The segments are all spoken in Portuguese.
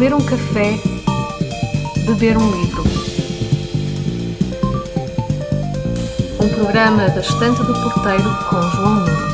ler um café, beber um livro. Um programa da Estante do Porteiro com João Nuno.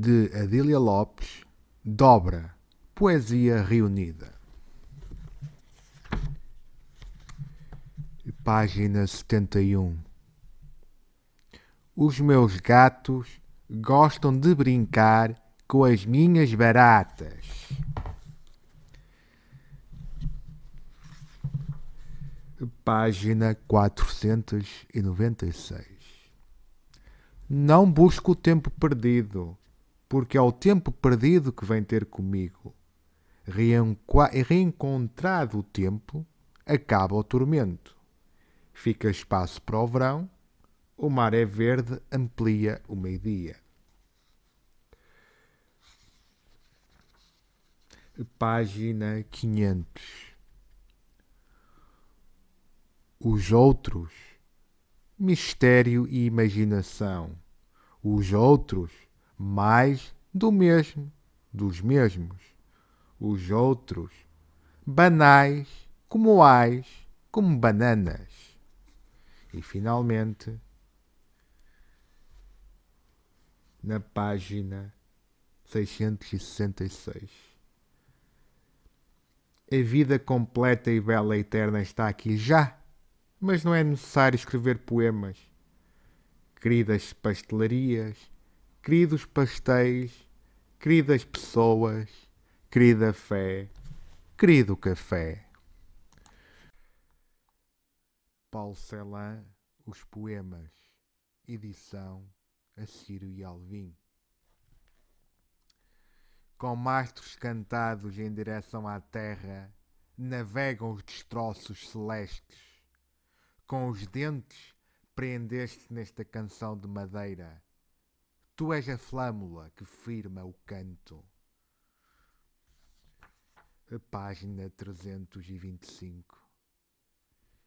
De Adília Lopes, Dobra, Poesia Reunida. Página 71 Os meus gatos gostam de brincar com as minhas baratas. Página 496 Não busco o tempo perdido porque é o tempo perdido que vem ter comigo. Reencontrado o tempo, acaba o tormento. Fica espaço para o verão, o mar é verde, amplia o meio-dia. Página 500 Os outros, mistério e imaginação. Os outros, mais do mesmo, dos mesmos. Os outros, banais, como ais, como bananas. E finalmente, na página 666. A vida completa e bela e eterna está aqui já, mas não é necessário escrever poemas. Queridas pastelarias, queridos pastéis, queridas pessoas, querida fé, querido café. Paulo Celan, Os Poemas, edição Assírio e Alvim. Com mastros cantados em direção à terra, navegam os destroços celestes. Com os dentes prendeste nesta canção de madeira Tu és a flâmula que firma o canto. A página 325.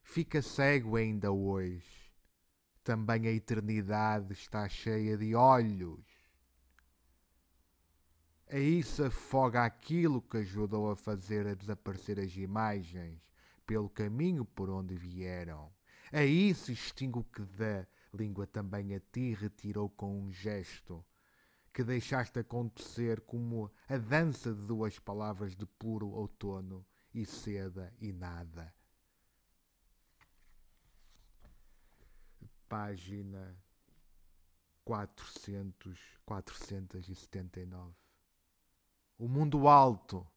Fica cego ainda hoje. Também a eternidade está cheia de olhos. Aí se afoga aquilo que ajudou a fazer a desaparecer as imagens pelo caminho por onde vieram. Aí se extingue o que dá língua também a ti retirou com um gesto que deixaste acontecer como a dança de duas palavras de puro outono e seda e nada. Página 400, 479. O mundo alto,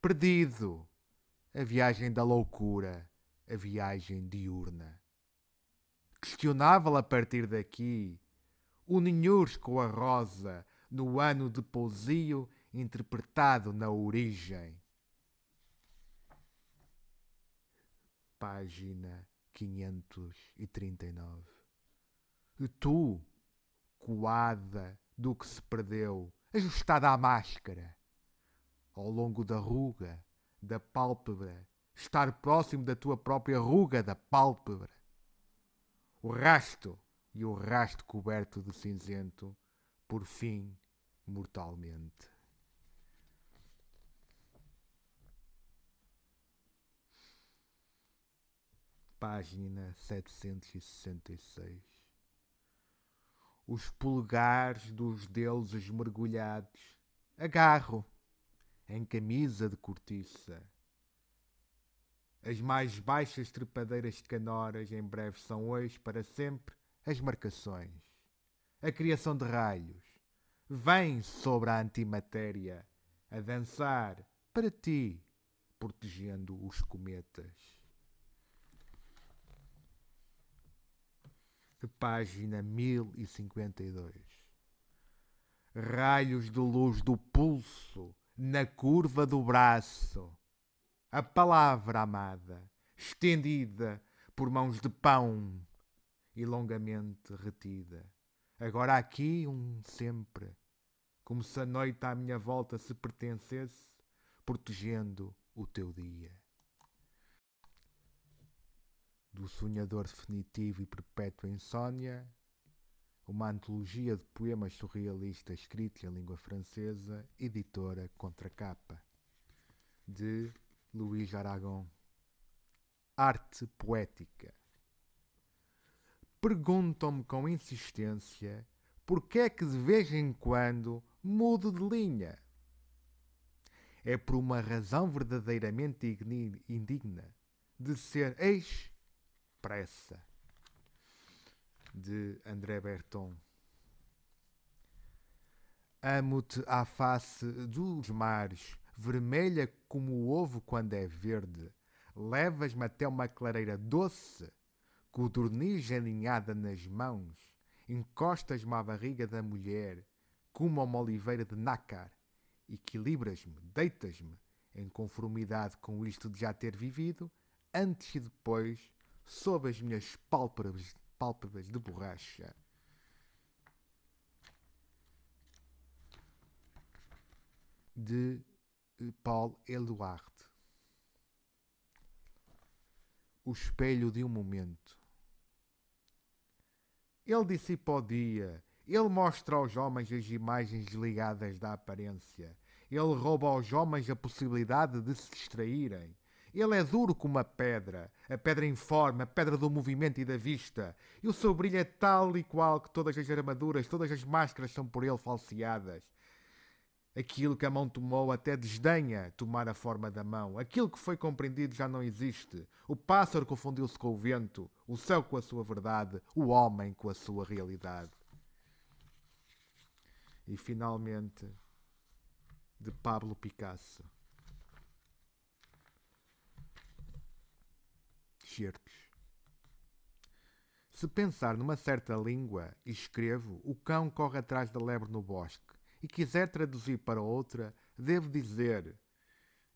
perdido, a viagem da loucura, a viagem diurna questionável a partir daqui. O ninhures com a rosa no ano de pousio interpretado na origem. Página 539. E tu, coada do que se perdeu, ajustada à máscara, ao longo da ruga, da pálpebra, estar próximo da tua própria ruga da pálpebra o rasto e o rasto coberto de cinzento, por fim, mortalmente. Página 766. Os polegares dos deuses mergulhados agarro em camisa de cortiça. As mais baixas trepadeiras de canoras em breve são hoje, para sempre, as marcações. A criação de raios vem sobre a antimatéria a dançar para ti, protegendo os cometas. Página 1052. Raios de luz do pulso na curva do braço. A palavra amada, estendida por mãos de pão e longamente retida. Agora aqui um sempre, como se a noite à minha volta se pertencesse, protegendo o teu dia. Do sonhador definitivo e perpétua insônia, uma antologia de poemas surrealistas escritos em língua francesa, editora Contracapa, de Luís Aragon. Arte poética. Perguntam-me com insistência por que é que de vez em quando mudo de linha. É por uma razão verdadeiramente indigna de ser ex-pressa de André Berton. Amo-te à face dos mares, vermelha como o ovo quando é verde. Levas-me até uma clareira doce, codorniz aninhada nas mãos. Encostas-me à barriga da mulher, como uma oliveira de nácar. Equilibras-me, deitas-me, em conformidade com isto de já ter vivido, antes e depois, sob as minhas pálpebras pálpebras de borracha. De eh, Paul Eluard. O espelho de um momento. Ele dissipa o dia, ele mostra aos homens as imagens ligadas da aparência, ele rouba aos homens a possibilidade de se distraírem, ele é duro como a pedra, a pedra informe, a pedra do movimento e da vista. E o seu brilho é tal e qual que todas as armaduras, todas as máscaras são por ele falseadas. Aquilo que a mão tomou até desdenha tomar a forma da mão. Aquilo que foi compreendido já não existe. O pássaro confundiu-se com o vento, o céu com a sua verdade, o homem com a sua realidade. E finalmente, de Pablo Picasso. certos. Se pensar numa certa língua e escrevo, o cão corre atrás da lebre no bosque, e quiser traduzir para outra, devo dizer: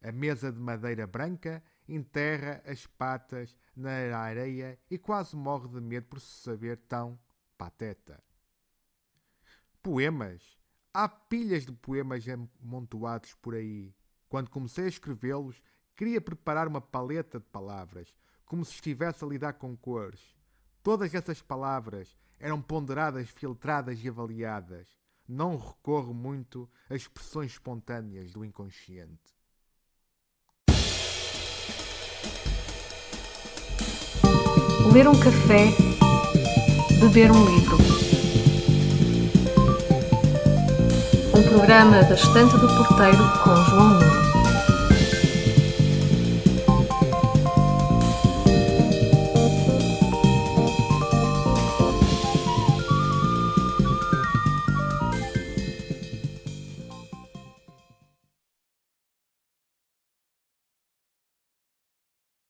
a mesa de madeira branca enterra as patas na areia e quase morre de medo por se saber tão pateta. Poemas. Há pilhas de poemas amontoados por aí. Quando comecei a escrevê-los, queria preparar uma paleta de palavras, como se estivesse a lidar com cores. Todas essas palavras eram ponderadas, filtradas e avaliadas. Não recorro muito a expressões espontâneas do inconsciente. Ler um café, beber um livro. Um programa da Estante do Porteiro com João Nunes.